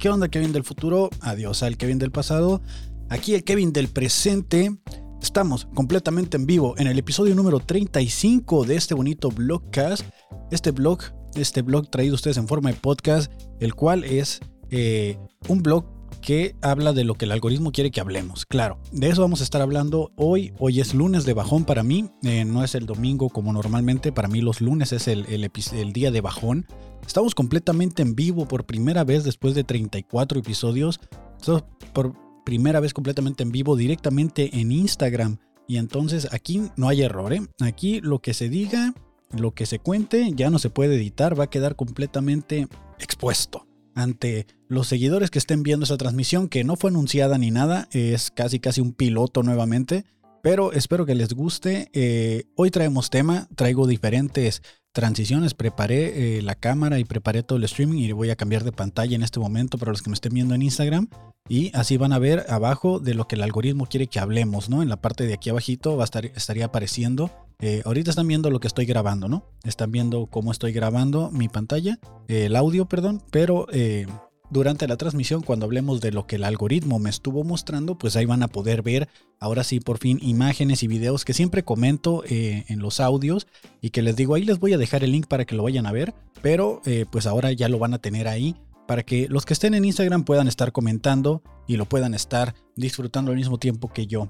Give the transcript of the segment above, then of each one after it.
¿qué onda Kevin del futuro? Adiós al Kevin del pasado. Aquí el Kevin del presente. Estamos completamente en vivo en el episodio número 35 de este bonito blogcast. Este blog, este blog traído ustedes en forma de podcast, el cual es eh, un blog que habla de lo que el algoritmo quiere que hablemos. Claro, de eso vamos a estar hablando hoy. Hoy es lunes de bajón para mí, eh, no es el domingo como normalmente. Para mí los lunes es el, el, día de bajón. Estamos completamente en vivo por primera vez después de 34 episodios. Estamos por primera vez completamente en vivo directamente en Instagram. Y entonces aquí no hay error. ¿eh? Aquí lo que se diga, lo que se cuente, ya no se puede editar, va a quedar completamente expuesto ante los seguidores que estén viendo esa transmisión, que no fue anunciada ni nada, es casi casi un piloto nuevamente, pero espero que les guste. Eh, hoy traemos tema, traigo diferentes transiciones, preparé eh, la cámara y preparé todo el streaming y voy a cambiar de pantalla en este momento para los que me estén viendo en Instagram y así van a ver abajo de lo que el algoritmo quiere que hablemos, ¿no? En la parte de aquí abajito va a estar, estaría apareciendo eh, ahorita están viendo lo que estoy grabando, ¿no? Están viendo cómo estoy grabando mi pantalla, eh, el audio, perdón, pero eh, durante la transmisión, cuando hablemos de lo que el algoritmo me estuvo mostrando, pues ahí van a poder ver ahora sí por fin imágenes y videos que siempre comento en los audios y que les digo, ahí les voy a dejar el link para que lo vayan a ver, pero pues ahora ya lo van a tener ahí para que los que estén en Instagram puedan estar comentando y lo puedan estar disfrutando al mismo tiempo que yo.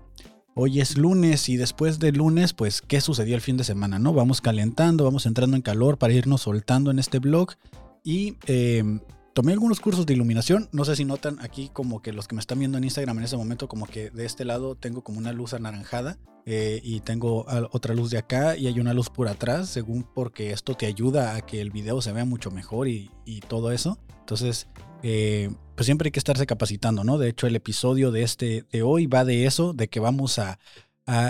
Hoy es lunes y después de lunes, pues, ¿qué sucedió el fin de semana? ¿No? Vamos calentando, vamos entrando en calor para irnos soltando en este blog. Y em, tomé algunos cursos de iluminación. No sé si notan aquí como que los que me están viendo en Instagram en ese momento, como que de este lado tengo como una luz anaranjada eh, y tengo otra luz de acá y hay una luz por atrás, según porque esto te ayuda a que el video se vea mucho mejor y, y todo eso. Entonces, eh, pues siempre hay que estarse capacitando, ¿no? De hecho, el episodio de este de hoy va de eso, de que vamos a,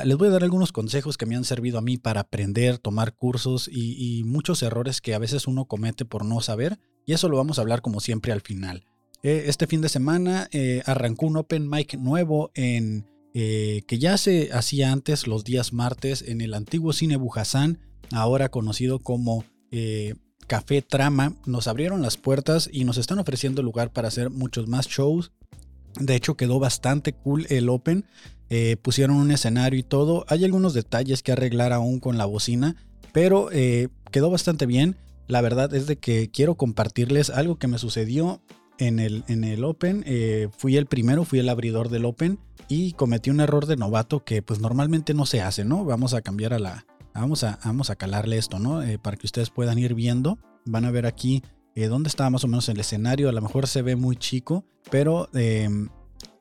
les voy a dar algunos consejos que me han servido a mí para aprender, tomar cursos y, muchos errores que a veces uno comete por no saber. Y eso lo vamos a hablar como siempre al final. Eh, este fin de semana eh, arrancó un open mic nuevo en que ya se hacía antes los días martes en el antiguo cine Bujasán, ahora conocido como Café Trama nos abrieron las puertas y nos están ofreciendo lugar para hacer muchos más shows. De hecho, quedó bastante cool el Open. Eh, pusieron un escenario y todo. Hay algunos detalles que arreglar aún con la bocina, pero eh, quedó bastante bien. La verdad es de que quiero compartirles algo que me sucedió en el, en el Open. Eh, fui el primero, fui el abridor del Open y cometí un error de novato que pues normalmente no se hace, ¿no? Vamos a cambiar a la, Vamos a, vamos a calarle esto, ¿no? Eh, para que ustedes puedan ir viendo. Van a ver aquí eh, dónde está más o menos el escenario. A lo mejor se ve muy chico, pero em,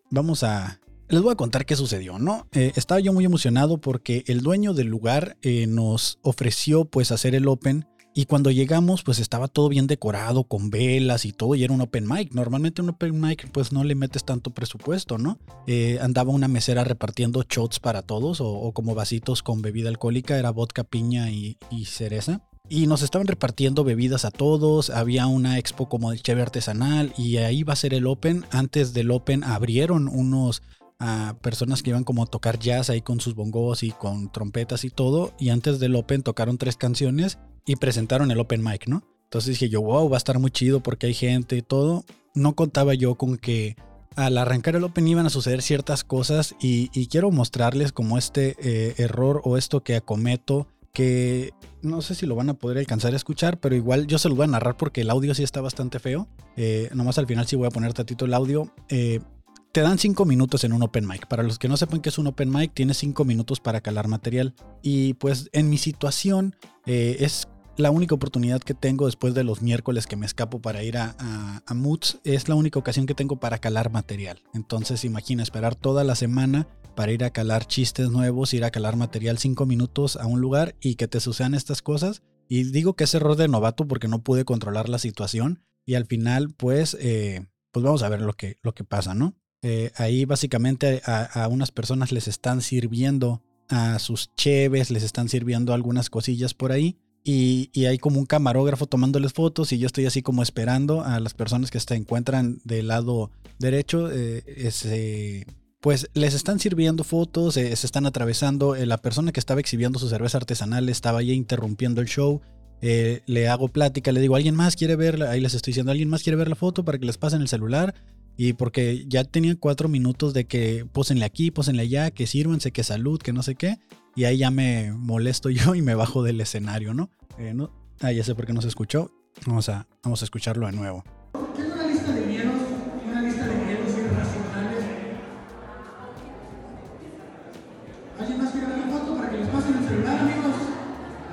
vamos a... Les voy a contar qué sucedió, ¿no? Eh, estaba yo muy emocionado porque el dueño del lugar nos ofreció pues hacer el Open y cuando llegamos, pues estaba todo bien decorado, con velas y todo, y era un open mic. Normalmente un open mic, pues no le metes tanto presupuesto, ¿no? Eh, andaba una mesera repartiendo shots para todos, o, como vasitos con bebida alcohólica, era vodka, piña y, cereza. Y nos estaban repartiendo bebidas a todos, había una expo como de cheve artesanal, y ahí va a ser el open. Antes del open abrieron unos a personas que iban como a tocar jazz ahí con sus bongos y con trompetas y todo. Y antes del Open tocaron tres canciones y presentaron el open mic, ¿no? Entonces dije yo, wow, va a estar muy chido porque hay gente y todo. No contaba yo con que al arrancar el open iban a suceder ciertas cosas y, quiero mostrarles como este eh, error o esto que acometo que no sé si lo van a poder alcanzar a escuchar, pero igual yo se lo voy a narrar porque el audio sí está bastante feo. Eh, nomás al final sí voy a poner tantito el audio. Eh, te dan 5 minutos en un open mic. Para los que no sepan qué es un open mic, tienes 5 minutos para calar material. Y pues en mi situación es la única oportunidad que tengo después de los miércoles que me escapo para ir a, a, Moods, es la única ocasión que tengo para calar material. Entonces imagina esperar toda la semana para ir a calar chistes nuevos, ir a calar material cinco minutos a un lugar y que te sucedan estas cosas. Y digo que es error de novato porque no pude controlar la situación y al final pues, eh, pues vamos a ver lo que, lo que pasa, ¿no? Eh, ahí básicamente a, a unas personas les están sirviendo a sus cheves, les están sirviendo algunas cosillas por ahí y, hay como un camarógrafo tomándoles fotos y yo estoy así como esperando a las personas que se encuentran del lado derecho. Eh, pues les están sirviendo fotos, eh, se están atravesando. Eh, la persona que estaba exhibiendo su cerveza artesanal estaba ahí interrumpiendo el show. le hago plática, le digo, ¿alguien más quiere verla? Ahí les estoy diciendo, ¿alguien más quiere ver la foto para que les pasen el celular? Y porque ya tenía cuatro minutos de que pósenle aquí, pósenle allá, que sírvanse, que salud, que no sé qué. Y ahí ya me molesto yo y me bajo del escenario, ¿no? Eh, no ah, ya sé por qué no se escuchó. Vamos a, vamos a escucharlo de nuevo. Tengo una lista de miedos, una lista de miedos irracionales. ¿Alguien más quiere ver la foto para que les pasen el celular, amigos?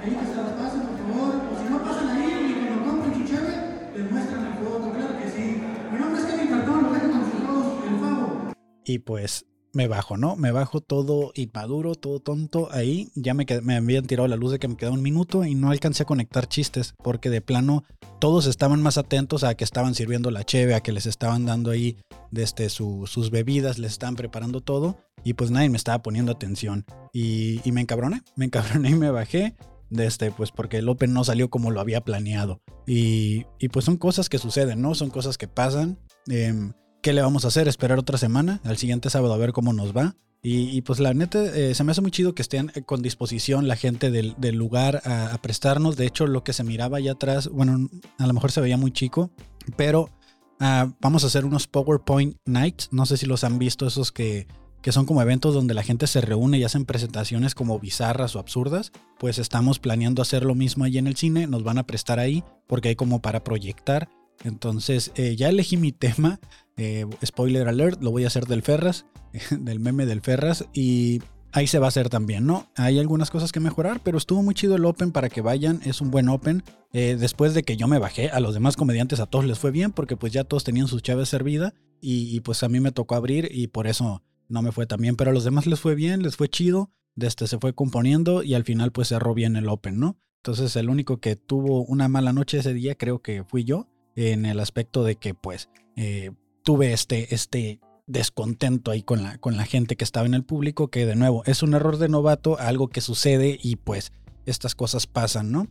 Ahí que se las pasen, por favor. O si no pasan ahí y cuando compren su cheve, les muestran la foto, claro que sí. Mi nombre es Kevin lo dejo con sus dos, el Favo. Y pues me bajo, ¿no? Me bajo todo inmaduro, todo tonto ahí. Ya me, qued- me habían tirado la luz de que me quedaba un minuto y no alcancé a conectar chistes porque de plano todos estaban más atentos a que estaban sirviendo la cheve, a que les estaban dando ahí desde su- sus bebidas, les estaban preparando todo y pues nadie me estaba poniendo atención. Y, me encabroné, me encabroné y me bajé. Desde, pues porque el Open no salió como lo había planeado. Y, y pues son cosas que suceden, ¿no? Son cosas que pasan. Em, ¿Qué le vamos a hacer? Esperar otra semana, al siguiente sábado a ver cómo nos va. Y, y, pues la neta, eh, se me hace muy chido que estén eh, con disposición la gente del, lugar a, a prestarnos. De hecho, lo que se miraba allá atrás, bueno, a lo mejor se veía muy chico, pero ah, vamos a hacer unos PowerPoint Nights. No sé si los han visto, esos que, que son como eventos donde la gente se reúne y hacen presentaciones como bizarras o absurdas. Pues estamos planeando hacer lo mismo allí en el cine. Nos van a prestar ahí porque hay como para proyectar. Entonces, eh, ya elegí mi tema. Eh, spoiler alert, lo voy a hacer del Ferras, del meme del Ferras. Y ahí se va a hacer también, ¿no? Hay algunas cosas que mejorar, pero estuvo muy chido el Open para que vayan. Es un buen Open. Eh, después de que yo me bajé, a los demás comediantes a todos les fue bien porque pues ya todos tenían sus chaves servida. Y, y pues a mí me tocó abrir y por eso no me fue tan bien. Pero a los demás les fue bien, les fue chido. Desde se fue componiendo y al final pues cerró bien el Open, ¿no? Entonces el único que tuvo una mala noche ese día creo que fui yo en el aspecto de que pues eh, tuve este, este descontento ahí con la, con la gente que estaba en el público, que de nuevo es un error de novato, algo que sucede y pues estas cosas pasan, ¿no?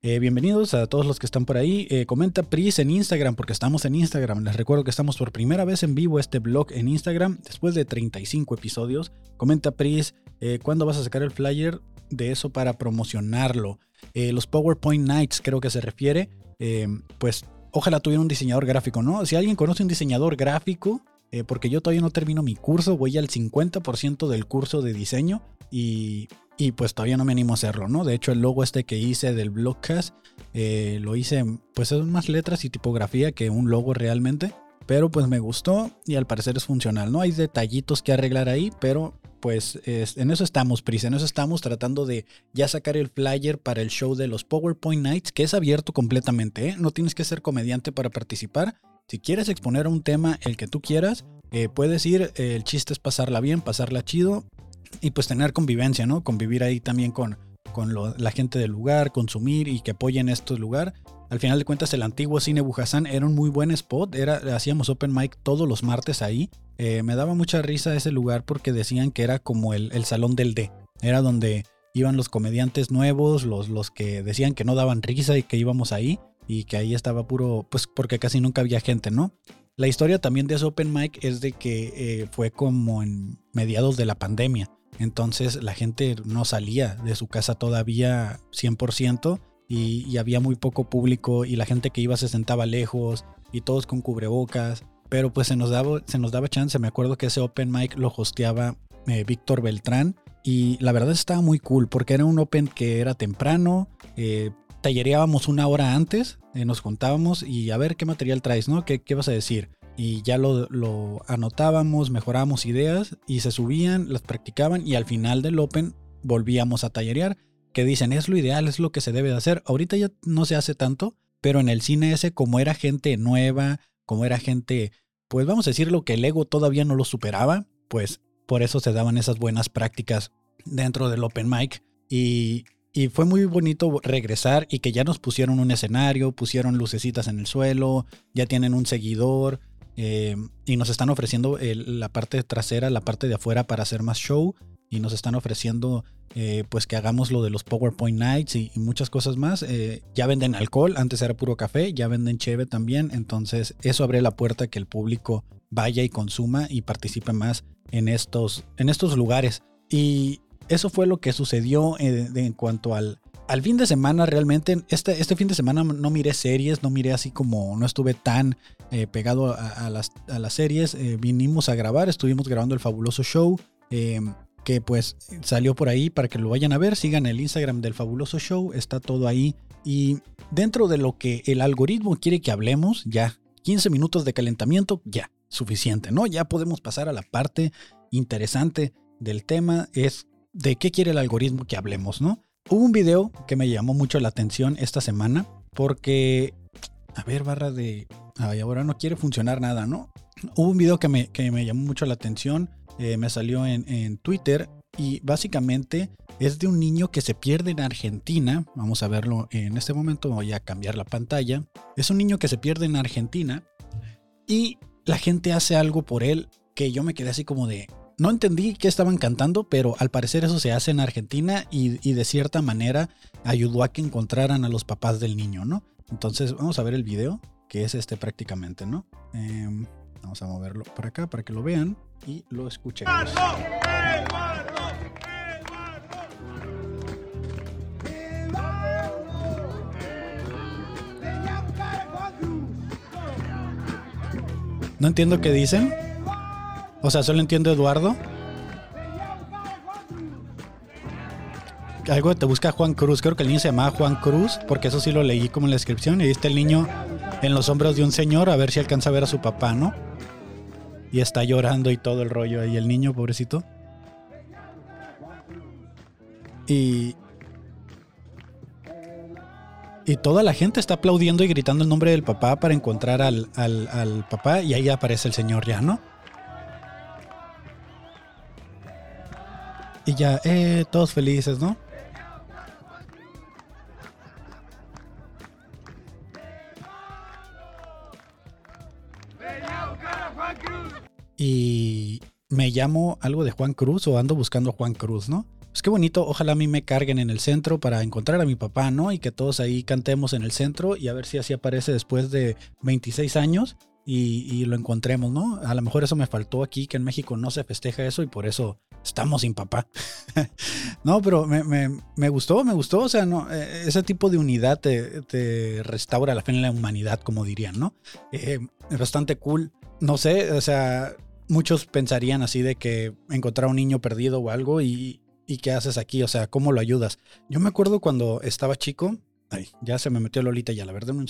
Eh, bienvenidos a todos los que están por ahí. Eh, comenta Pris en Instagram, porque estamos en Instagram. Les recuerdo que estamos por primera vez en vivo este blog en Instagram, después de 35 episodios. Comenta Pris, ¿cuándo vas a sacar el flyer de eso para promocionarlo? Los PowerPoint Nights creo que se refiere. Pues ojalá tuviera un diseñador gráfico, ¿no? Si alguien conoce un diseñador gráfico, eh, porque yo todavía no termino mi curso, voy al 50% del curso de diseño y, y, pues todavía no me animo a hacerlo, ¿no? De hecho, el logo este que hice del blogcast, eh, lo hice, pues son más letras y tipografía que un logo realmente, pero pues me gustó y al parecer es funcional, ¿no? Hay detallitos que arreglar ahí, pero pues es, en eso estamos, Pris, en eso estamos tratando de ya sacar el flyer para el show de los PowerPoint Nights, que es abierto completamente, ¿eh? No tienes que ser comediante para participar. Si quieres exponer un tema, el que tú quieras, eh, puedes ir, eh, el chiste es pasarla bien, pasarla chido y pues tener convivencia, ¿no? Convivir ahí también con, con la gente del lugar, consumir y que apoyen este lugar. Al final de cuentas, el antiguo cine Bujasán era un muy buen spot. Era, hacíamos open mic todos los martes ahí. Eh, me daba mucha risa ese lugar porque decían que era como el, el salón del D. Era donde iban los comediantes nuevos, los, los que decían que no daban risa y que íbamos ahí. Y que ahí estaba puro, pues porque casi nunca había gente, ¿no? La historia también de ese open mic es de que eh, fue como en mediados de la pandemia. Entonces la gente no salía de su casa todavía 100% y, había muy poco público y la gente que iba se sentaba lejos y todos con cubrebocas. Pero pues se nos daba, se nos daba chance. Me acuerdo que ese open mic lo hosteaba eh, Víctor Beltrán y la verdad estaba muy cool porque era un open que era temprano. Eh, tallereábamos una hora antes, eh, nos juntábamos y a ver qué material traes, ¿no? ¿Qué, qué vas a decir? Y ya lo, lo, anotábamos, mejorábamos ideas y se subían, las practicaban y al final del Open volvíamos a tallerear. Que dicen, es lo ideal, es lo que se debe de hacer. Ahorita ya no se hace tanto, pero en el cine ese, como era gente nueva, como era gente, pues vamos a decirlo que el ego todavía no lo superaba, pues por eso se daban esas buenas prácticas dentro del Open Mic. Y, y fue muy bonito regresar y que ya nos pusieron un escenario, pusieron lucecitas en el suelo, ya tienen un seguidor eh, y nos están ofreciendo la parte trasera, la parte de afuera para hacer más show y nos están ofreciendo eh, pues que hagamos lo de los PowerPoint Nights y, muchas cosas más. Eh, ya venden alcohol, antes era puro café, ya venden cheve también, entonces eso abre la puerta a que el público vaya y consuma y participe más en estos, en estos lugares. Y eso fue lo que sucedió en, en cuanto al, al fin de semana realmente, este, este fin de semana no miré series, no miré así como, no estuve tan eh, pegado a, las, series. Eh, vinimos a grabar, estuvimos grabando el fabuloso show. Que pues salió por ahí para que lo vayan a ver. Sigan el Instagram del Fabuloso Show, está todo ahí. Y dentro de lo que el algoritmo quiere que hablemos, ya 15 minutos de calentamiento, ya, suficiente, ¿no? Ya podemos pasar a la parte interesante del tema, es de qué quiere el algoritmo que hablemos, ¿no? Hubo un video que me llamó mucho la atención esta semana porque, a ver, barra de... Ay, ahora no quiere funcionar nada, ¿no? Hubo un video que me, que me llamó mucho la atención, eh, me salió en, Twitter y básicamente es de un niño que se pierde en Argentina. Vamos a verlo en este momento, voy a cambiar la pantalla. Es un niño que se pierde en Argentina y la gente hace algo por él que yo me quedé así como de, no entendí qué estaban cantando, pero al parecer eso se hace en Argentina y, de cierta manera ayudó a que encontraran a los papás del niño, ¿no? Entonces vamos a ver el video, que es este prácticamente, ¿no? Em, vamos a moverlo por acá para que lo vean y lo escuchen. No entiendo qué dicen. O sea, solo entiendo Eduardo. Algo te busca Juan Cruz. Creo que el niño se llamaba Juan Cruz, porque eso sí lo leí como en la descripción. Y ahí está el niño en los hombros de un señor a ver si alcanza a ver a su papá, ¿no? Y está llorando y todo el rollo ahí, el niño, pobrecito. Y. Y toda la gente está aplaudiendo y gritando el nombre del papá para encontrar al, al, al papá. Y ahí aparece el señor ya, ¿no? Y ya, eh, todos felices, ¿no? Y me llamo algo de Juan Cruz o ando buscando a Juan Cruz, ¿no? Pues qué bonito, ojalá a mí me carguen en el centro para encontrar a mi papá, ¿no? Y que todos ahí cantemos en el centro y a ver si así aparece después de 26 años y, lo encontremos, ¿no? A lo mejor eso me faltó aquí, que en México no se festeja eso y por eso estamos sin papá. no, pero me, gustó, me gustó, o sea, no, eh, ese tipo de unidad te, restaura la fe en la humanidad, como dirían, ¿no? Eh, es bastante cool. No sé, o sea, muchos pensarían así de que encontrar un niño perdido o algo y, qué haces aquí, o sea, ¿cómo lo ayudas? Yo me acuerdo cuando estaba chico, ay, ya se me metió Lolita ya, la verdad, no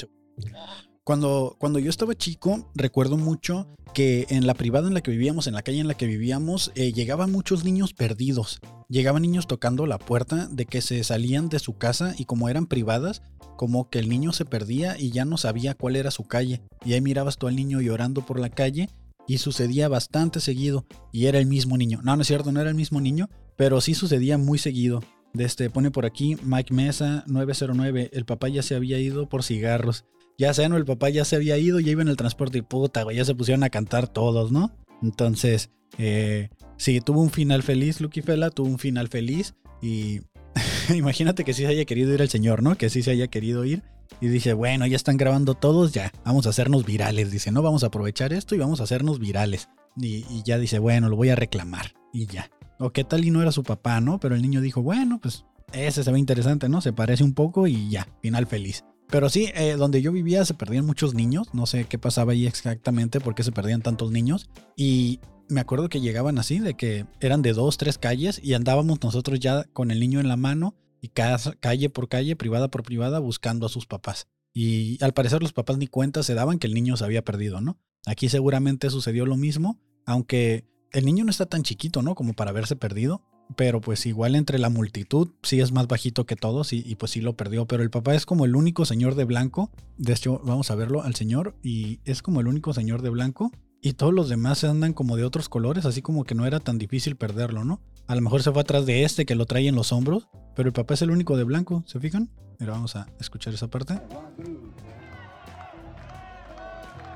cuando, cuando yo estaba chico, recuerdo mucho que en la privada en la que vivíamos, en la calle en la que vivíamos, eh, llegaban muchos niños perdidos. Llegaban niños tocando la puerta de que se salían de su casa y como eran privadas, como que el niño se perdía y ya no sabía cuál era su calle. Y ahí mirabas tú al niño llorando por la calle y sucedía bastante seguido y era el mismo niño. No, no es cierto, no era el mismo niño, pero sí sucedía muy seguido. Este, pone por aquí Mike Mesa 909, el papá ya se había ido por cigarros. Ya sé, ¿no? El papá ya se había ido, ya iba en el transporte y puta, güey, ya se pusieron a cantar todos, ¿no? Entonces, eh, sí, tuvo un final feliz, Lucky Fela, tuvo un final feliz y imagínate que sí se haya querido ir el señor, ¿no? Que sí se haya querido ir y dice, bueno, ya están grabando todos, ya, vamos a hacernos virales. Dice, no, vamos a aprovechar esto y vamos a hacernos virales. Y, ya dice, bueno, lo voy a reclamar y ya. O qué tal y no era su papá, ¿no? Pero el niño dijo, bueno, pues ese se ve interesante, ¿no? Se parece un poco y ya, final feliz. Pero sí, eh, donde yo vivía se perdían muchos niños. No sé qué pasaba ahí exactamente, por qué se perdían tantos niños. Y me acuerdo que llegaban así, de que eran de dos, tres calles y andábamos nosotros ya con el niño en la mano y calle por calle, privada por privada, buscando a sus papás. Y al parecer los papás ni cuenta se daban que el niño se había perdido, ¿no? Aquí seguramente sucedió lo mismo, aunque el niño no está tan chiquito, ¿no? Como para haberse perdido pero pues igual entre la multitud sí es más bajito que todos y, pues sí lo perdió, pero el papá es como el único señor de blanco, de hecho vamos a verlo al señor y es como el único señor de blanco y todos los demás andan como de otros colores, así como que no era tan difícil perderlo, ¿no? A lo mejor se fue atrás de este que lo trae en los hombros, pero el papá es el único de blanco, ¿se fijan? Mira, vamos a escuchar esa parte.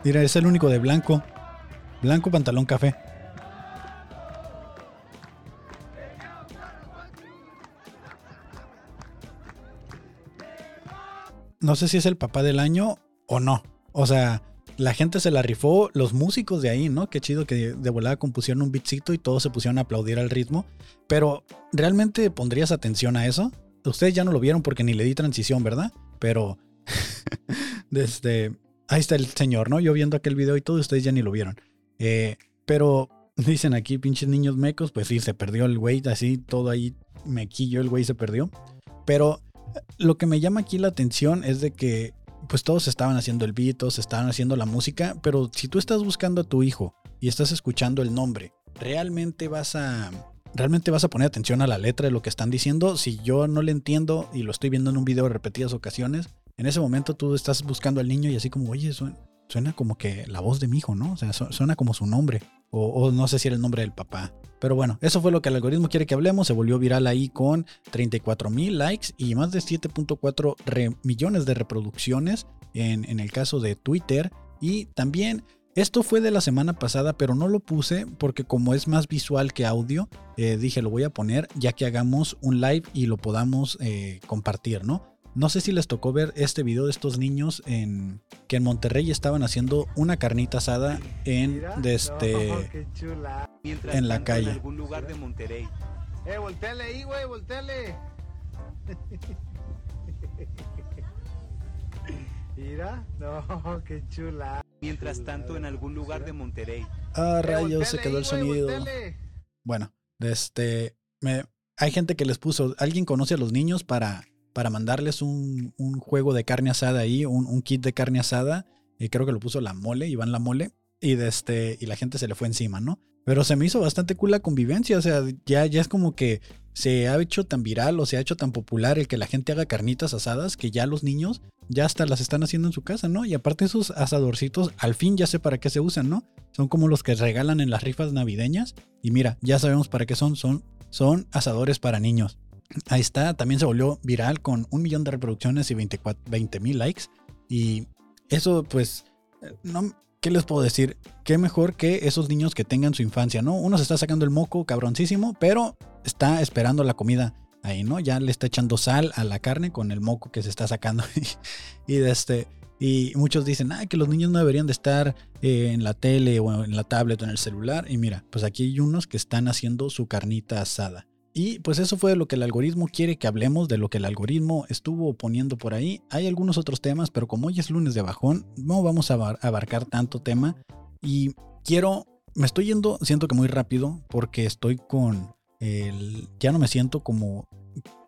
Mira, es el único de blanco. Blanco pantalón café. no sé si es el papá del año o no. O sea, la gente se la rifó, los músicos de ahí, ¿no? Qué chido que de volada compusieron un beatcito y todos se pusieron a aplaudir al ritmo. Pero, ¿realmente pondrías atención a eso? ustedes ya no lo vieron porque ni le di transición, ¿verdad? Pero desde... Ahí está el señor, ¿no? Yo viendo aquel video y todo, ustedes ya ni lo vieron. Eh, pero dicen aquí, pinches niños mecos, pues sí, se perdió el güey, así todo ahí mequillo, el güey se perdió. Pero lo que me llama aquí la atención es de que pues todos estaban haciendo el beat, todos estaban haciendo la música, pero si tú estás buscando a tu hijo y estás escuchando el nombre, ¿realmente vas a realmente vas a poner atención a la letra de lo que están diciendo? Si yo no le entiendo y lo estoy viendo en un video de repetidas ocasiones, en ese momento tú estás buscando al niño y así como, oye, suena, como que la voz de mi hijo, ¿no? O sea, suena como su nombre. O, no sé si era el nombre del papá. Pero bueno, eso fue lo que el algoritmo quiere que hablemos. Se volvió viral ahí con 34 mil likes y más de 7.4 millones de reproducciones en, en el caso de Twitter. Y también esto fue de la semana pasada, pero no lo puse porque como es más visual que audio, eh, dije lo voy a poner ya que hagamos un live y lo podamos eh, compartir, ¿no? No sé si les tocó ver este video de estos niños en que en Monterrey estaban haciendo una carnita asada en de este en la calle. En algún lugar de Monterrey. Eh, volteale ahí, güey, volteale. Mira, no, qué chula. Mientras tanto, en algún lugar de Monterrey. Ah, eh, rayos, se quedó el sonido. Bueno, este, me, hay gente que les puso, ¿alguien conoce a los niños para para mandarles un, juego de carne asada ahí, un, kit de carne asada. Y creo que lo puso la mole, Iván la mole. Y, de este, y la gente se le fue encima, ¿no? Pero se me hizo bastante cool la convivencia. O sea, ya, ya es como que se ha hecho tan viral o se ha hecho tan popular el que la gente haga carnitas asadas que ya los niños ya hasta las están haciendo en su casa, ¿no? Y aparte esos asadorcitos, al fin ya sé para qué se usan, ¿no? Son como los que regalan en las rifas navideñas. Y mira, ya sabemos para qué son. Son, son asadores para niños. Ahí está, también se volvió viral con un millón de reproducciones y 20 mil likes. Y eso, pues, no, ¿qué les puedo decir? Qué mejor que esos niños que tengan su infancia, ¿no? Uno se está sacando el moco cabroncísimo, pero está esperando la comida ahí, ¿no? Ya le está echando sal a la carne con el moco que se está sacando. y, de este, y muchos dicen, ah, que los niños no deberían de estar eh, en la tele o en la tablet o en el celular. Y mira, pues aquí hay unos que están haciendo su carnita asada. Y pues eso fue lo que el algoritmo quiere que hablemos, de lo que el algoritmo estuvo poniendo por ahí. Hay algunos otros temas, pero como hoy es lunes de bajón, no vamos a abarcar tanto tema. Y quiero, me estoy yendo, siento que muy rápido, porque estoy con el, ya no me siento como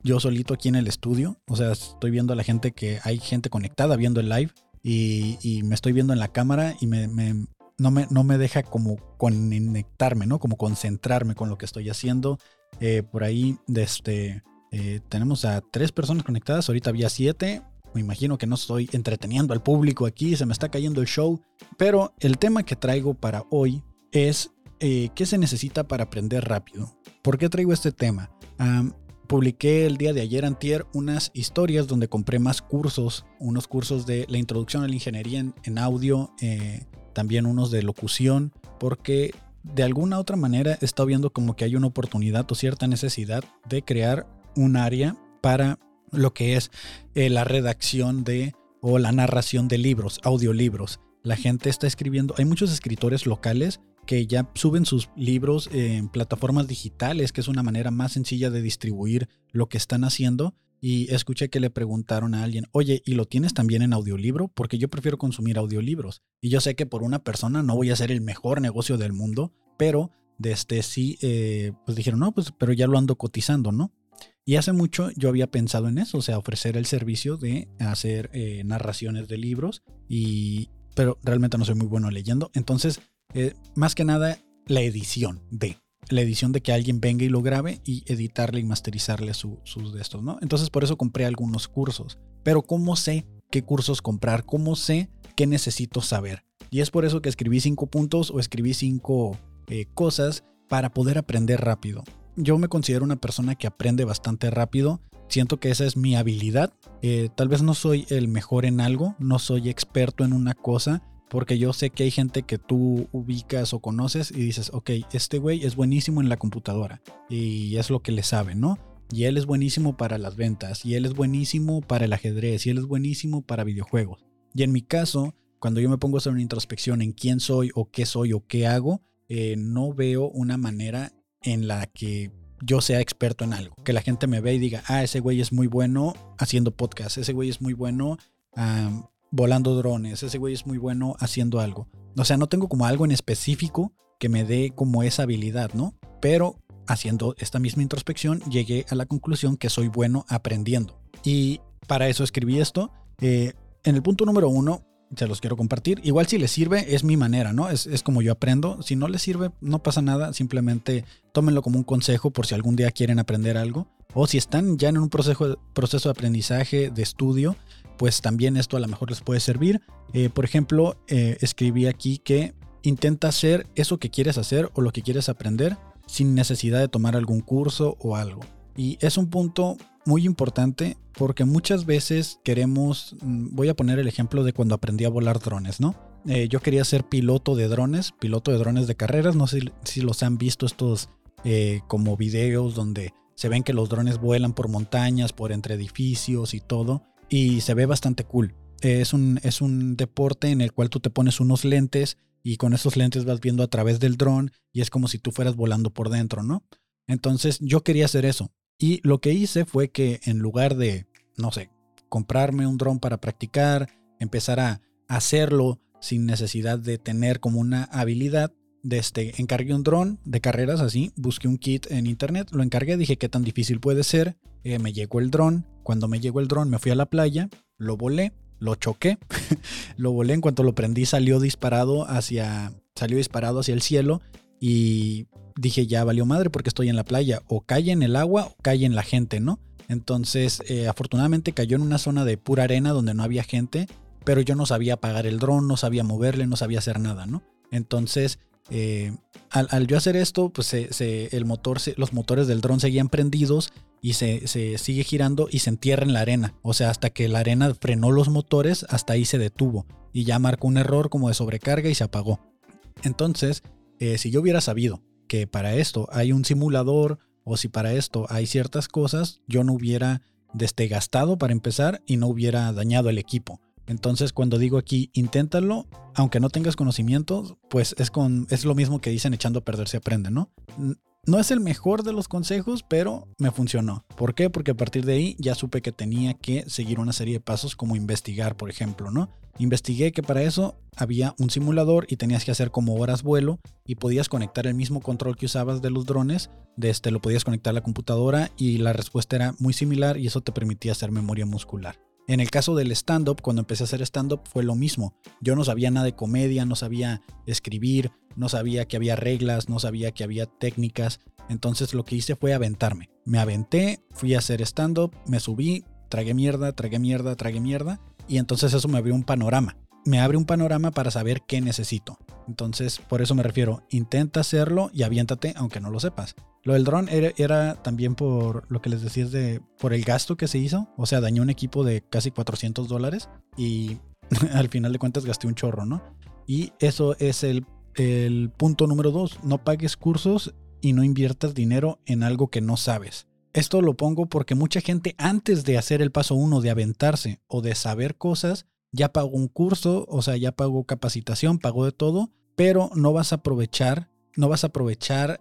yo solito aquí en el estudio. O sea, estoy viendo a la gente que hay gente conectada viendo el live y, me estoy viendo en la cámara y me, no, me, no me deja como conectarme, ¿no? Como concentrarme con lo que estoy haciendo. Eh, por ahí este, eh, tenemos a tres personas conectadas, ahorita había siete. Me imagino que no estoy entreteniendo al público aquí, se me está cayendo el show. Pero el tema que traigo para hoy es eh, qué se necesita para aprender rápido. ¿Por qué traigo este tema? publiqué el día de ayer antier unas historias donde compré más cursos, unos cursos de la introducción a la ingeniería en, audio, también unos de locución, porque de alguna otra manera estado viendo como que hay una oportunidad o cierta necesidad de crear un área para lo que es eh, la redacción de o la narración de libros, audiolibros. La gente está escribiendo, hay muchos escritores locales que ya suben sus libros en plataformas digitales, que es una manera más sencilla de distribuir lo que están haciendo. Y escuché que le preguntaron a alguien, oye, ¿y lo tienes también en audiolibro? Porque yo prefiero consumir audiolibros. Y yo sé que por una persona no voy a hacer el mejor negocio del mundo, pero desde sí, eh, pues dijeron, no, pues, pero ya lo ando cotizando, ¿no? Y hace mucho yo había pensado en eso, o sea, ofrecer el servicio de hacer eh, narraciones de libros, y, pero realmente no soy muy bueno leyendo. Entonces, eh, más que nada, la edición de la edición de que alguien venga y lo grabe y editarle y masterizarle sus de estos, ¿no? Entonces por eso compré algunos cursos. Pero ¿cómo sé qué cursos comprar? ¿Cómo sé qué necesito saber? Y es por eso que escribí cinco puntos o escribí cinco eh, cosas para poder aprender rápido. Yo me considero una persona que aprende bastante rápido. Siento que esa es mi habilidad. Eh, tal vez no soy el mejor en algo, no soy experto en una cosa, porque yo sé que hay gente que tú ubicas o conoces y dices, ok, este güey es buenísimo en la computadora y es lo que le sabe, ¿no? Y él es buenísimo para las ventas, y él es buenísimo para el ajedrez, y él es buenísimo para videojuegos. Y en mi caso, cuando yo me pongo a hacer una introspección en quién soy o qué soy o qué hago, eh, no veo una manera en la que yo sea experto en algo. Que la gente me ve y diga, ah, ese güey es muy bueno haciendo podcast, ese güey es muy bueno volando drones, ese güey es muy bueno haciendo algo. O sea, no tengo como algo en específico que me dé como esa habilidad, ¿no? Pero haciendo esta misma introspección llegué a la conclusión que soy bueno aprendiendo. Y para eso escribí esto. Eh, en el punto número uno, se los quiero compartir. Igual si les sirve, es mi manera, ¿no? Es, como yo aprendo. Si no les sirve, no pasa nada. Simplemente tómenlo como un consejo por si algún día quieren aprender algo. O si están ya en un proceso, proceso de aprendizaje, de estudio, pues también esto a lo mejor les puede servir. Eh, por ejemplo, eh, escribí aquí que intenta hacer eso que quieres hacer o lo que quieres aprender sin necesidad de tomar algún curso o algo. Y es un punto muy importante porque muchas veces queremos, mm, voy a poner el ejemplo de cuando aprendí a volar drones, ¿no? Eh, yo quería ser piloto de drones, piloto de drones de carreras, no sé si los han visto estos como videos donde se ven que los drones vuelan por montañas, por entre edificios y todo, y se ve bastante cool. es, un, es un deporte en el cual tú te pones unos lentes y con esos lentes vas viendo a través del dron y es como si tú fueras volando por dentro, ¿no? Entonces yo quería hacer eso. Y lo que hice fue que en lugar de, no sé, comprarme un dron para practicar, empezar a hacerlo sin necesidad de tener como una habilidad, este, encargué un dron de carreras así, busqué un kit en internet, lo encargué, dije qué tan difícil puede ser, eh, me llegó el dron, cuando me llegó el dron me fui a la playa, lo volé, lo choqué, lo volé, en cuanto lo prendí salió disparado hacia, salió disparado hacia el cielo y dije, ya valió madre porque estoy en la playa. O cae en el agua o cae en la gente, ¿no? Entonces, eh, afortunadamente cayó en una zona de pura arena donde no había gente, pero yo no sabía apagar el dron, no sabía moverle, no sabía hacer nada, ¿no? Entonces, eh, al, yo hacer esto, pues el motor, los motores del dron seguían prendidos y se, se, sigue girando y se entierra en la arena. O sea, hasta que la arena frenó los motores, hasta ahí se detuvo y ya marcó un error como de sobrecarga y se apagó. Entonces, eh, si yo hubiera sabido que para esto hay un simulador o si para esto hay ciertas cosas, yo no hubiera destegastado para empezar y no hubiera dañado el equipo. Entonces, cuando digo aquí, inténtalo, aunque no tengas conocimientos, pues es, con, es lo mismo que dicen echando a perder se aprende, ¿no? No es el mejor de los consejos, pero me funcionó. ¿Por qué? Porque a partir de ahí ya supe que tenía que seguir una serie de pasos como investigar, por ejemplo, ¿no? Investigué que para eso había un simulador y tenías que hacer como horas vuelo y podías conectar el mismo control que usabas de los drones, de este lo podías conectar a la computadora y la respuesta era muy similar y eso te permitía hacer memoria muscular. En el caso del stand-up, cuando empecé a hacer stand-up fue lo mismo. Yo no sabía nada de comedia, no sabía escribir, no sabía que había reglas, no sabía que había técnicas. Entonces lo que hice fue aventarme. Me aventé, fui a hacer stand-up, me subí, tragué mierda, tragué mierda, tragué mierda. Y entonces eso me abrió un panorama. Me abre un panorama para saber qué necesito. Entonces, por eso me refiero, intenta hacerlo y aviéntate aunque no lo sepas. Lo del dron era, también por lo que les decía, de, por el gasto que se hizo. O sea, dañó un equipo de casi 400 dólares y al final de cuentas gasté un chorro, ¿no? Y eso es el, el punto número dos. No pagues cursos y no inviertas dinero en algo que no sabes. Esto lo pongo porque mucha gente antes de hacer el paso uno de aventarse o de saber cosas, ya pagó un curso, o sea, ya pagó capacitación, pagó de todo, pero no vas a aprovechar, no vas a aprovechar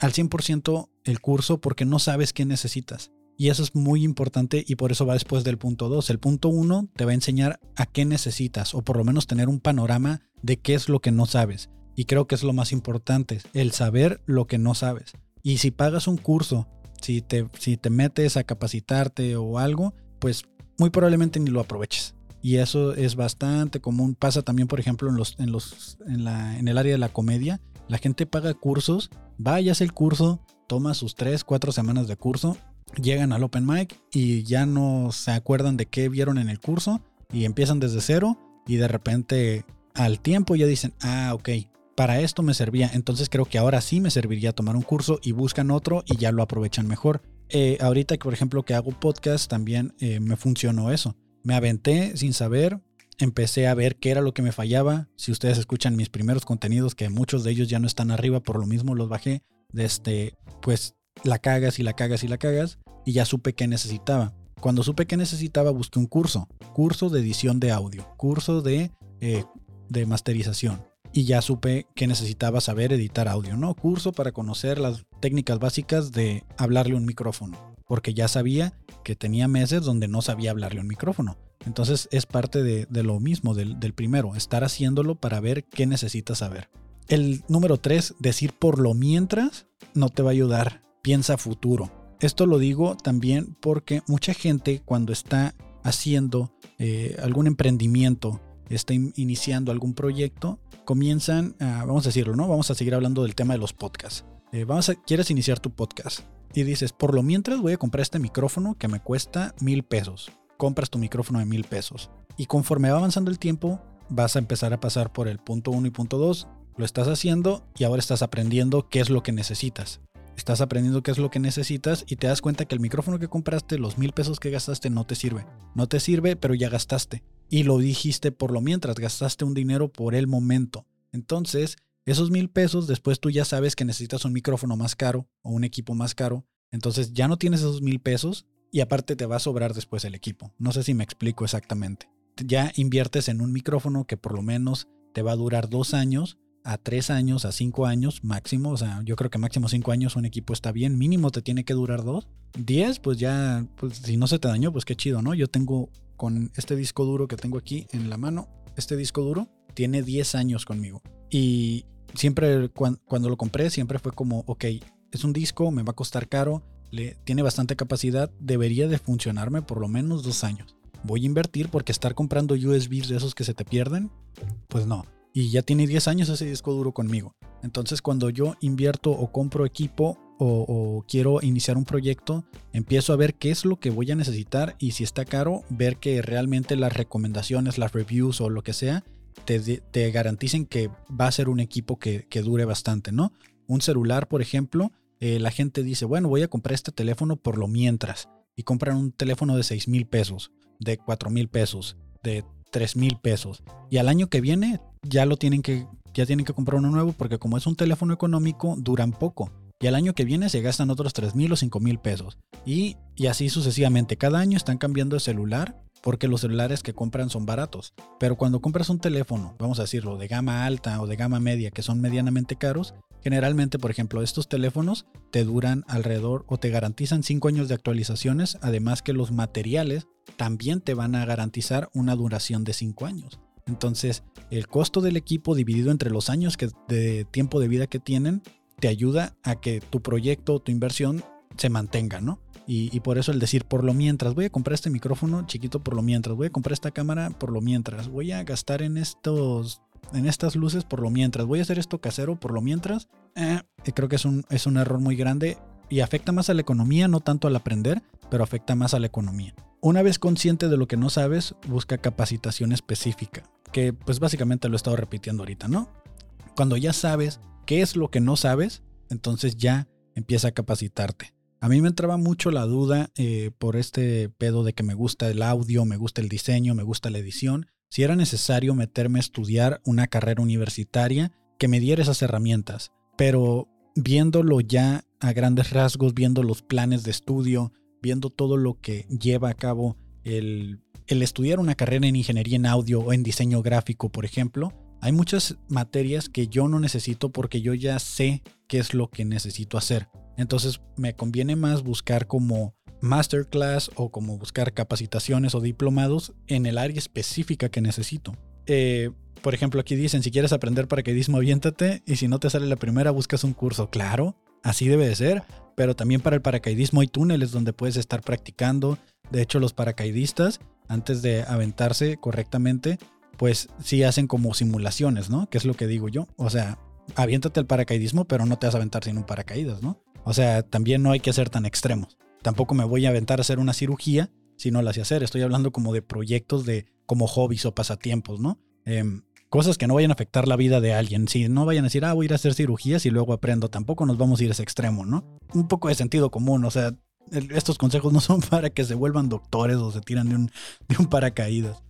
al 100% el curso porque no sabes qué necesitas. Y eso es muy importante y por eso va después del punto 2. El punto 1 te va a enseñar a qué necesitas o por lo menos tener un panorama de qué es lo que no sabes. Y creo que es lo más importante, el saber lo que no sabes. Y si pagas un curso, si te, si te metes a capacitarte o algo, pues muy probablemente ni lo aproveches. Y eso es bastante común. Pasa también, por ejemplo, en, los, en, los, en, la, en el área de la comedia. La gente paga cursos vayas el curso, toma sus 3, 4 semanas de curso, llegan al open mic y ya no se acuerdan de qué vieron en el curso y empiezan desde cero y de repente al tiempo ya dicen, ah, ok, para esto me servía, entonces creo que ahora sí me serviría tomar un curso y buscan otro y ya lo aprovechan mejor. Eh, ahorita por ejemplo que hago podcast también eh, me funcionó eso. Me aventé sin saber, empecé a ver qué era lo que me fallaba. Si ustedes escuchan mis primeros contenidos, que muchos de ellos ya no están arriba, por lo mismo los bajé. Este, pues la cagas y la cagas y la cagas. Y ya supe qué necesitaba. Cuando supe qué necesitaba, busqué un curso. Curso de edición de audio. Curso de, eh, de masterización. Y ya supe que necesitaba saber editar audio, ¿no? Curso para conocer las técnicas básicas de hablarle un micrófono, porque ya sabía que tenía meses donde no sabía hablarle un micrófono. Entonces es parte de, lo mismo, del, primero, estar haciéndolo para ver qué necesitas saber. El número tres, decir por lo mientras, no te va a ayudar. Piensa futuro. Esto lo digo también porque mucha gente cuando está haciendo eh, algún emprendimiento, está in- iniciando algún proyecto, comienzan, a, vamos a decirlo, ¿no? Vamos a seguir hablando del tema de los podcasts. Eh, quieres iniciar tu podcast y dices, por lo mientras voy a comprar este micrófono que me cuesta mil pesos. Compras tu micrófono de mil pesos. Y conforme va avanzando el tiempo, vas a empezar a pasar por el punto 1 y punto 2. Lo estás haciendo y ahora estás aprendiendo qué es lo que necesitas. Estás aprendiendo qué es lo que necesitas y te das cuenta que el micrófono que compraste, los mil pesos que gastaste, no te sirve. No te sirve, pero ya gastaste. Y lo dijiste por lo mientras, gastaste un dinero por el momento. Entonces, esos mil pesos, después tú ya sabes que necesitas un micrófono más caro o un equipo más caro. Entonces ya no tienes esos mil pesos y aparte te va a sobrar después el equipo. No sé si me explico exactamente. Ya inviertes en un micrófono que por lo menos te va a durar dos años a tres años, a cinco años máximo. O sea, yo creo que máximo cinco años un equipo está bien. Mínimo te tiene que durar dos. Diez, pues ya, pues si no se te dañó, pues qué chido, ¿no? Yo tengo con este disco duro que tengo aquí en la mano, este disco duro tiene 10 años conmigo. Y siempre cuan- cuando lo compré, siempre fue como, ok, es un disco, me va a costar caro, le, tiene bastante capacidad, debería de funcionarme por lo menos dos años. Voy a invertir porque estar comprando USBs de esos que se te pierden, pues no. Y ya tiene 10 años ese disco duro conmigo. Entonces cuando yo invierto o compro equipo o quiero iniciar un proyecto, empiezo a ver qué es lo que voy a necesitar y si está caro, ver que realmente las recomendaciones, las reviews o lo que sea, te, garanticen que va a ser un equipo que, que dure bastante, ¿no? Un celular, por ejemplo, eh, la gente dice, bueno, voy a comprar este teléfono por lo mientras. Y compran un teléfono de 6 mil pesos, de 4 mil pesos, de 3 mil pesos. Y al año que viene ya lo tienen que, ya tienen que comprar uno nuevo porque como es un teléfono económico, duran poco. Y al año que viene se gastan otros 3 mil o 5 mil pesos. Y, y así sucesivamente. Cada año están cambiando de celular porque los celulares que compran son baratos. Pero cuando compras un teléfono, vamos a decirlo, de gama alta o de gama media, que son medianamente caros, generalmente, por ejemplo, estos teléfonos te duran alrededor o te garantizan 5 años de actualizaciones, además que los materiales también te van a garantizar una duración de 5 años. Entonces, el costo del equipo dividido entre los años que, de tiempo de vida que tienen, te ayuda a que tu proyecto o tu inversión se mantenga, ¿no? Y, por eso el decir, por lo mientras, voy a comprar este micrófono chiquito por lo mientras, voy a comprar esta cámara por lo mientras, voy a gastar en estos, en estas luces por lo mientras, voy a hacer esto casero por lo mientras, eh, creo que es un, es un error muy grande y afecta más a la economía, no tanto al aprender, pero afecta más a la economía. Una vez consciente de lo que no sabes, busca capacitación específica, que pues básicamente lo he estado repitiendo ahorita, ¿no? Cuando ya sabes qué es lo que no sabes, entonces ya empieza a capacitarte. A mí me entraba mucho la duda eh, por este pedo de que me gusta el audio, me gusta el diseño, me gusta la edición, si era necesario meterme a estudiar una carrera universitaria que me diera esas herramientas. Pero viéndolo ya a grandes rasgos, viendo los planes de estudio, viendo todo lo que lleva a cabo el, el estudiar una carrera en ingeniería en audio o en diseño gráfico, por ejemplo, hay muchas materias que yo no necesito porque yo ya sé qué es lo que necesito hacer. Entonces me conviene más buscar como masterclass o como buscar capacitaciones o diplomados en el área específica que necesito. Eh, por ejemplo, aquí dicen, si quieres aprender paracaidismo, aviéntate y si no te sale la primera, buscas un curso. Claro, así debe de ser, pero también para el paracaidismo hay túneles donde puedes estar practicando. De hecho, los paracaidistas, antes de aventarse correctamente, pues sí hacen como simulaciones, ¿no? Que es lo que digo yo. O sea, aviéntate al paracaidismo, pero no te vas a aventar sin un paracaídas, ¿no? O sea, también no hay que ser tan extremos. Tampoco me voy a aventar a hacer una cirugía si no la sé hacer. Estoy hablando como de proyectos de como hobbies o pasatiempos, ¿no? Em, cosas que no vayan a afectar la vida de alguien. Si no vayan a decir, ah, voy a ir a hacer cirugías y luego aprendo. Tampoco nos vamos a ir a ese extremo, ¿no? Un poco de sentido común, o sea, estos consejos no son para que se vuelvan doctores o se tiran de un, de un paracaídas.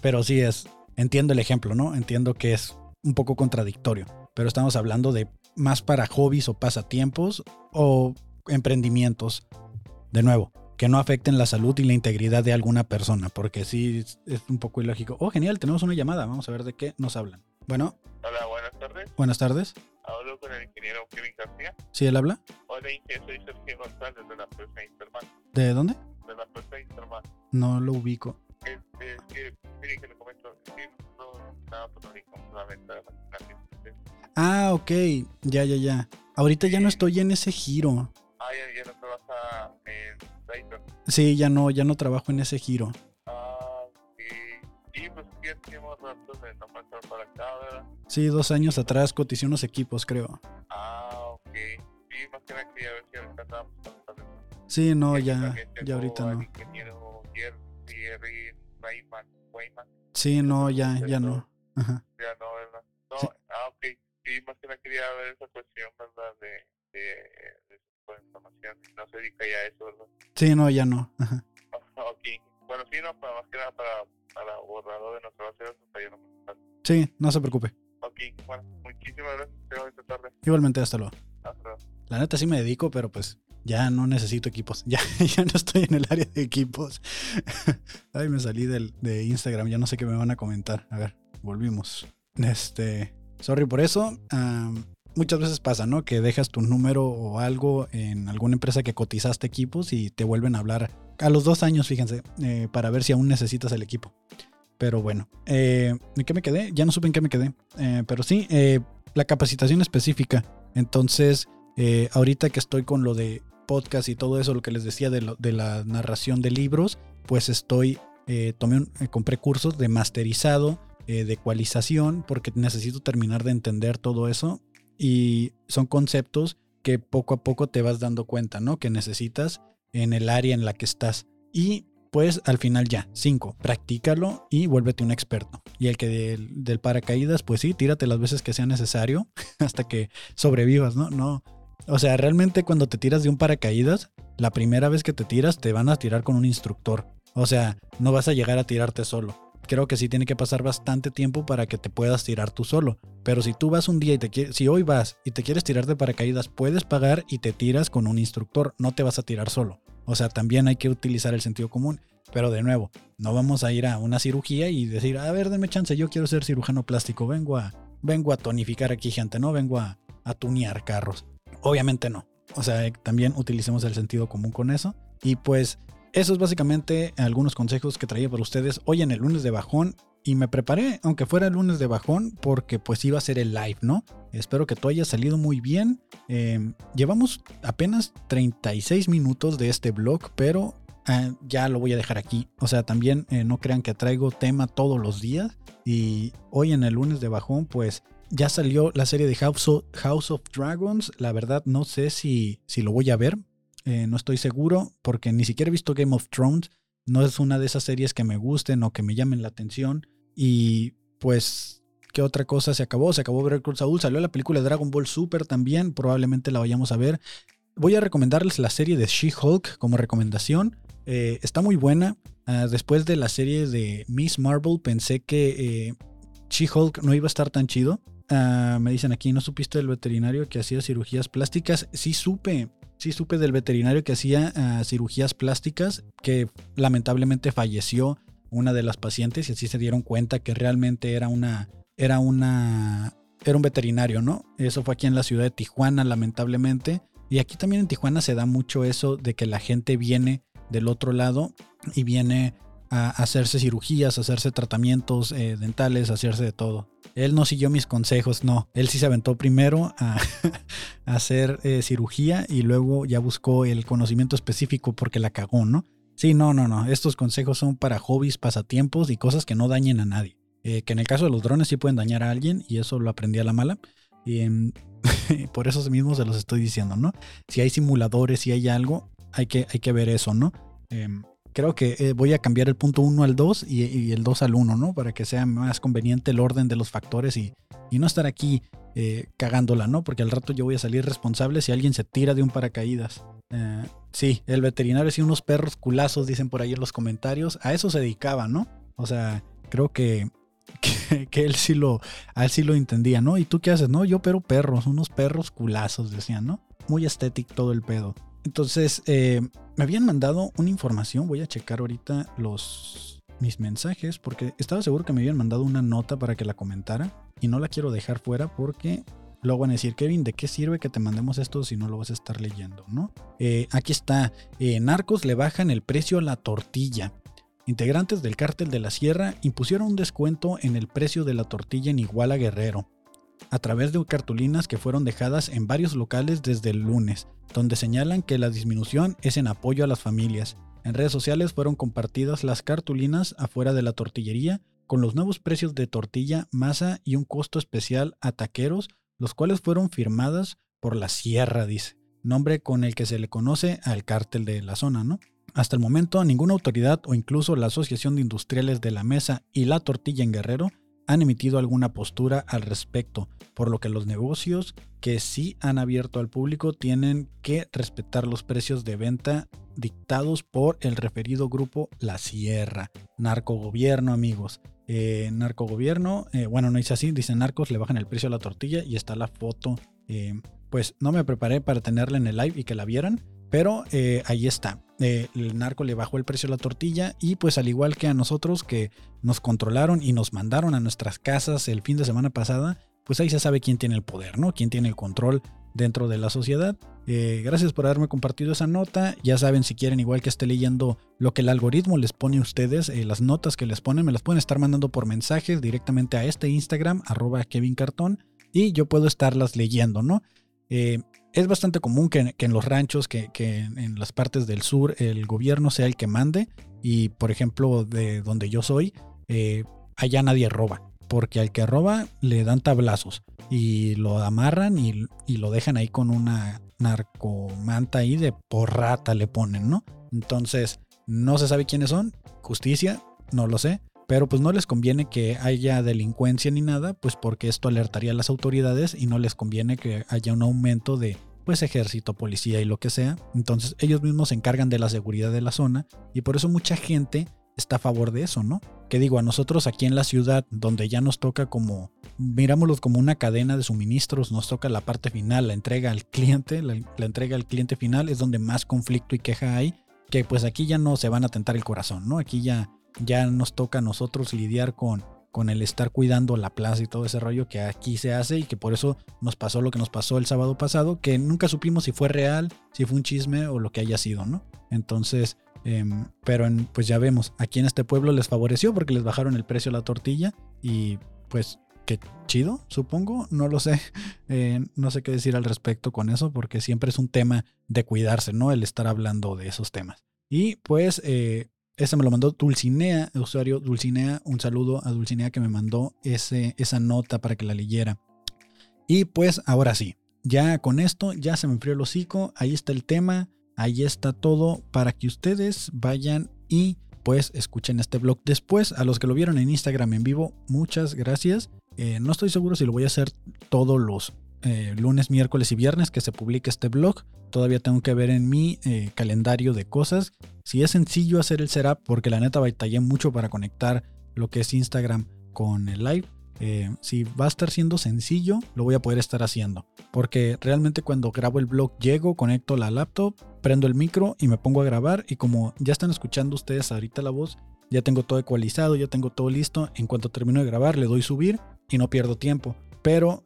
Pero sí es, entiendo el ejemplo, ¿no? Entiendo que es un poco contradictorio. Pero estamos hablando de más para hobbies o pasatiempos o emprendimientos. De nuevo, que no afecten la salud y la integridad de alguna persona, porque sí es- un poco ilógico. Oh, genial, tenemos una llamada. Vamos a ver de qué nos hablan. Bueno, Hola, buenas tardes. buenas tardes. Hablo con el ingeniero Kevin García. ¿Sí él habla? Hola, ingeniero, soy Sergio González de la empresa Interman. ¿De dónde? De la empresa Interman. No lo ubico. Este, es que, mire que le comento, sí, no nada por la venta de la Ah, ok. Ya, ya, ya. Ahorita ya no estoy en ese giro. Ah, ya, ya no trabaja en Dayton. Sí, ya no, ya no trabajo en ese giro. Ah, sí. Sí, pues sí, hacíamos ratos de no pasar para acá, ¿verdad? Sí, dos años atrás coticé unos equipos, creo. Ah, ok. Sí, más que nada quería ver si ahorita. Sí, no, Sí, ya, ya ahorita no. ingeniero Jerry, Rayman, Wayman, Sí, no, ya, ya no. Ajá. ya no, ¿verdad? Sí. Ah, ok. Sí, más que nada quería ver esa cuestión, ¿verdad? De, de, de información. No se dedica ya a eso, ¿verdad? Sí, no, ya no. Ajá. Ok. Bueno, sí, no, para, más que nada para, para borrador de nuestra base de datos, no. Sí, no se preocupe. Ok, bueno, muchísimas gracias. Te veo esta tarde. Igualmente, hasta luego. Hasta luego. La neta sí me dedico, pero pues ya no necesito equipos. Ya, ya no estoy en el área de equipos. Ay, me salí del, de Instagram, ya no sé qué me van a comentar. A ver, volvimos. Este, sorry por eso. Muchas veces pasa, ¿no? Que dejas tu número o algo en alguna empresa que cotizaste equipos y te vuelven a hablar a los dos años, fíjense, eh, para ver si aún necesitas el equipo. Pero bueno, eh, ¿en qué me quedé? Ya no supe en qué me quedé. Eh, pero sí, eh, la capacitación específica. Entonces, ahorita que estoy con lo de podcast y todo eso, lo que les decía de, lo- de la narración de libros, pues estoy, tomé un- compré cursos de masterizado, eh, de ecualización, porque necesito terminar de entender todo eso. Y son conceptos que poco a poco te vas dando cuenta, ¿no? Que necesitas en el área en la que estás. Y pues al final ya, cinco, practícalo y vuélvete un experto. Y el que del, del paracaídas, pues sí, tírate las veces que sea necesario hasta que sobrevivas, ¿no? No. O sea, realmente cuando te tiras de un paracaídas, la primera vez que te tiras te van a tirar con un instructor. O sea, no vas a llegar a tirarte solo. Creo que sí tiene que pasar bastante tiempo para que te puedas tirar tú solo. Pero si tú vas un día y te quieres, si hoy vas y te quieres tirar de paracaídas, puedes pagar y te tiras con un instructor, no te vas a tirar solo. O sea, también hay que utilizar el sentido común. Pero de nuevo, no vamos a ir a una cirugía y decir, a ver, denme chance, yo quiero ser cirujano plástico, vengo a, vengo a tonificar aquí gente, no vengo a, a tunear carros. Obviamente no. O sea, eh, también utilicemos el sentido común con eso. Y pues eso es básicamente algunos consejos que traía para ustedes hoy en el lunes de bajón. Y me preparé, aunque fuera el lunes de bajón, porque pues iba a ser el live, ¿no? Espero que todo haya salido muy bien. Eh, llevamos apenas 36 minutos de este blog, pero eh, ya lo voy a dejar aquí. O sea, también eh, no crean que traigo tema todos los días. Y hoy en el lunes de bajón, pues ya salió la serie de House of, House of Dragons. La verdad no sé si, si lo voy a ver. Eh, no estoy seguro porque ni siquiera he visto Game of Thrones. No es una de esas series que me gusten o que me llamen la atención. Y pues, ¿qué otra cosa se acabó? Se acabó Better Call Saul. Salió la película Dragon Ball Super también. Probablemente la vayamos a ver. Voy a recomendarles la serie de She-Hulk como recomendación. Eh, está muy buena. Ah, después de la serie de Miss Marvel pensé que eh, She-Hulk no iba a estar tan chido. Ah, me dicen aquí, ¿no supiste del veterinario que hacía cirugías plásticas? Sí supe, sí supe del veterinario que hacía ah, cirugías plásticas, que lamentablemente falleció una de las pacientes y así se dieron cuenta que realmente era una, era una, era un veterinario, ¿no? Eso fue aquí en la ciudad de Tijuana, lamentablemente. Y aquí también en Tijuana se da mucho eso de que la gente viene del otro lado y viene a hacerse cirugías, a hacerse tratamientos eh, dentales, a hacerse de todo. Él no siguió mis consejos, no. Él sí se aventó primero a, a hacer eh, cirugía y luego ya buscó el conocimiento específico porque la cagó, ¿no? Sí, no, no, no. Estos consejos son para hobbies, pasatiempos y cosas que no dañen a nadie. Eh, que en el caso de los drones sí pueden dañar a alguien y eso lo aprendí a la mala. Y em, por eso mismo se los estoy diciendo, ¿no? Si hay simuladores, si hay algo, hay que, hay que ver eso, ¿no? Em, creo que eh, voy a cambiar el punto 1 al 2 y, el 2 al 1, ¿no? Para que sea más conveniente el orden de los factores y, y no estar aquí eh, cagándola, ¿no? Porque al rato yo voy a salir responsable si alguien se tira de un paracaídas. Eh, sí, el veterinario sí unos perros culazos, dicen por ahí en los comentarios. A eso se dedicaba, ¿no? O sea, creo que, que, él sí lo, él sí lo entendía, ¿no? ¿Y tú qué haces? No, yo pero perros, unos perros culazos, decían, ¿no? Muy estético todo el pedo. Entonces, eh, me habían mandado una información, voy a checar ahorita los mis mensajes porque estaba seguro que me habían mandado una nota para que la comentara y no la quiero dejar fuera porque luego van a decir, Kevin, ¿de qué sirve que te mandemos esto si no lo vas a estar leyendo? ¿no? Eh, aquí está, eh, narcos le bajan el precio a la tortilla. Integrantes del cártel de la Sierra impusieron un descuento en el precio de la tortilla en Iguala Guerrero, a través de cartulinas que fueron dejadas en varios locales desde el lunes, donde señalan que la disminución es en apoyo a las familias. En redes sociales fueron compartidas las cartulinas afuera de la tortillería con los nuevos precios de tortilla, masa y un costo especial a taqueros, los cuales fueron firmadas por la Sierra, dice, nombre con el que se le conoce al cártel de la zona, ¿no? Hasta el momento, ninguna autoridad o incluso la Asociación de Industriales de la Mesa y la Tortilla en Guerrero han emitido alguna postura al respecto, por lo que los negocios que sí han abierto al público tienen que respetar los precios de venta dictados por el referido grupo La Sierra. Narcogobierno, amigos. Eh, narcogobierno, eh, bueno, no dice así, dice narcos, le bajan el precio a la tortilla y está la foto. Eh, pues no me preparé para tenerla en el live y que la vieran, pero eh, ahí está. Eh, el narco le bajó el precio a la tortilla y pues al igual que a nosotros que nos controlaron y nos mandaron a nuestras casas el fin de semana pasada, pues ahí se sabe quién tiene el poder, ¿no? Quién tiene el control dentro de la sociedad. Eh, gracias por haberme compartido esa nota. Ya saben, si quieren, igual que esté leyendo lo que el algoritmo les pone a ustedes, las notas que les ponen, me las pueden estar mandando por mensajes directamente a este Instagram, arroba Kevin Cartón, y yo puedo estarlas leyendo, ¿no? es bastante común que, en los ranchos, que, en las partes del sur el gobierno sea el que mande y por ejemplo de donde yo soy, eh, allá nadie roba, porque al que roba le dan tablazos y lo amarran y, y lo dejan ahí con una narcomanta ahí de porrata le ponen, ¿no? Entonces, no se sabe quiénes son, justicia, no lo sé, pero pues no les conviene que haya delincuencia ni nada, pues porque esto alertaría a las autoridades y no les conviene que haya un aumento de pues ejército, policía y lo que sea. Entonces ellos mismos se encargan de la seguridad de la zona y por eso mucha gente está a favor de eso, ¿no? Que digo, a nosotros aquí en la ciudad, donde ya nos toca como, mirámoslos como una cadena de suministros, nos toca la parte final, la entrega al cliente, la, la, entrega al cliente final es donde más conflicto y queja hay, que pues aquí ya no se van a tentar el corazón, ¿no? Aquí ya ya nos toca a nosotros lidiar con, con el estar cuidando la plaza y todo ese rollo que aquí se hace y que por eso nos pasó lo que nos pasó el sábado pasado, que nunca supimos si fue real, si fue un chisme o lo que haya sido, ¿no? Entonces, em, pero pues ya vemos, aquí en este pueblo les favoreció porque les bajaron el precio a la tortilla y pues qué chido, supongo, no lo sé, eh, no sé qué decir al respecto con eso porque siempre es un tema de cuidarse, ¿no? El estar hablando de esos temas. Y pues eh, ese me lo mandó Dulcinea, usuario Dulcinea. Un saludo a Dulcinea que me mandó ese, esa nota para que la leyera. Y pues ahora sí, ya con esto ya se me enfrió el hocico. Ahí está el tema, ahí está todo para que ustedes vayan y pues escuchen este blog después. A los que lo vieron en Instagram en vivo, muchas gracias. Eh, no estoy seguro si lo voy a hacer todos los eh, lunes, miércoles y viernes que se publique este blog. Todavía tengo que ver en mi eh, calendario de cosas. Si es sencillo hacer el setup, porque la neta batallé mucho para conectar lo que es Instagram con el live. Eh, si va a estar siendo sencillo, lo voy a poder estar haciendo. Porque realmente cuando grabo el blog llego, conecto la laptop, prendo el micro y me pongo a grabar. Y como ya están escuchando ustedes ahorita la voz, ya tengo todo ecualizado, ya tengo todo listo. En cuanto termino de grabar, le doy subir y no pierdo tiempo. Pero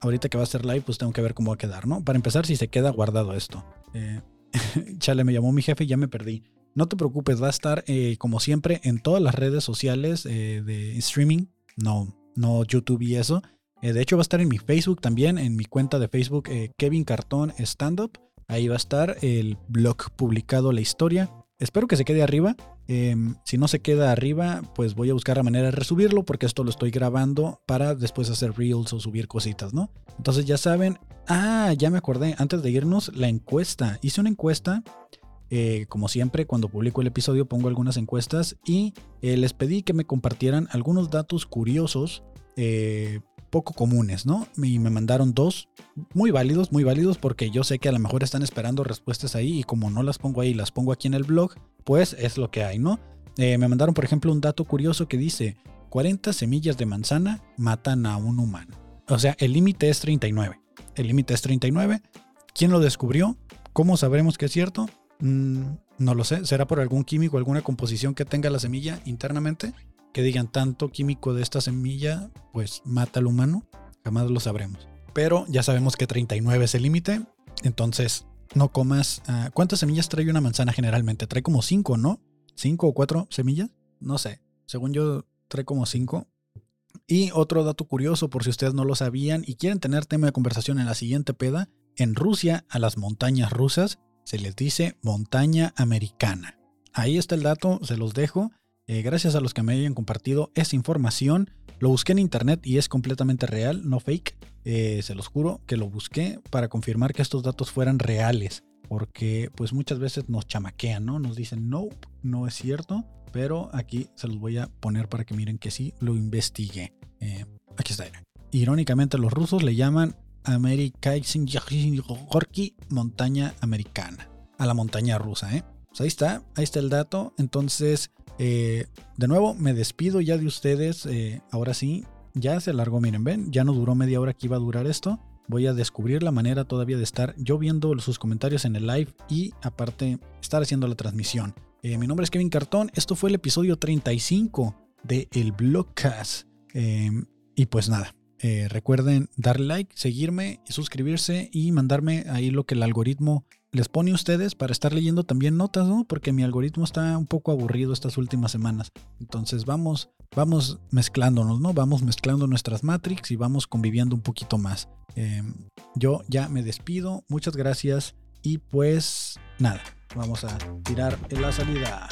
ahorita que va a ser live, pues tengo que ver cómo va a quedar, ¿no? Para empezar, si se queda guardado esto. Eh, chale, me llamó mi jefe y ya me perdí. No te preocupes, va a estar eh, como siempre en todas las redes sociales eh, de streaming, no, no YouTube y eso. de hecho, va a estar en mi Facebook también, en mi cuenta de Facebook, Kevin Cartón Stand Up. Ahí va a estar el blog publicado, la historia. Espero que se quede arriba. Em, si no se queda arriba, pues voy a buscar la manera de resubirlo porque esto lo estoy grabando para después hacer reels o subir cositas, ¿no? Entonces ya saben. Ah, ya me acordé. Antes de irnos, la encuesta. Hice una encuesta. Eh, como siempre, cuando publico el episodio pongo algunas encuestas y eh, les pedí que me compartieran algunos datos curiosos eh, poco comunes, ¿no? Y me mandaron dos muy válidos, muy válidos porque yo sé que a lo mejor están esperando respuestas ahí y como no las pongo ahí, las pongo aquí en el blog, pues es lo que hay, ¿no? Eh, me mandaron, por ejemplo, un dato curioso que dice, 40 semillas de manzana matan a un humano. O sea, el límite es 39. El límite es 39. ¿Quién lo descubrió? ¿Cómo sabremos que es cierto? Mm, no lo sé. ¿Será por algún químico, alguna composición que tenga la semilla internamente? Que digan tanto químico de esta semilla, pues mata al humano, jamás lo sabremos. Pero ya sabemos que 39 es el límite. Entonces, no comas. ah, ¿Cuántas semillas trae una manzana generalmente? Trae como 5, ¿no? ¿5 o 4 semillas? No sé. Según yo, trae como 5. Y otro dato curioso, por si ustedes no lo sabían y quieren tener tema de conversación en la siguiente peda, en Rusia a las montañas rusas se les dice montaña americana. Ahí está el dato, se los dejo. Eh, gracias a los que me hayan compartido esa información. Lo busqué en internet y es completamente real, no fake. Eh, se los juro que lo busqué para confirmar que estos datos fueran reales. Porque pues muchas veces nos chamaquean, ¿no? Nos dicen, no, no es cierto. Pero aquí se los voy a poner para que miren que sí lo investigué. Eh, aquí está. Irónicamente los rusos le llaman Amerikaizingorki montaña americana. A la montaña rusa, ¿eh? Pues ahí está, ahí está el dato. Entonces, eh, de nuevo, me despido ya de ustedes. eh, ahora sí, ya se alargó, miren, ven, ya no duró media hora que iba a durar esto. Voy a descubrir la manera todavía de estar yo viendo sus comentarios en el live y aparte estar haciendo la transmisión. Eh, mi nombre es Kevin Cartón, esto fue el episodio 35 de El Blogcast. Eh, y pues nada, recuerden darle like, seguirme, suscribirse y mandarme ahí lo que el algoritmo les pone a ustedes para estar leyendo también notas, ¿no? Porque mi algoritmo está un poco aburrido estas últimas semanas. Entonces vamos, vamos mezclándonos, ¿no? Vamos mezclando nuestras Matrix y vamos conviviendo un poquito más. Eh, yo ya me despido, muchas gracias y pues nada, vamos a tirar en la salida.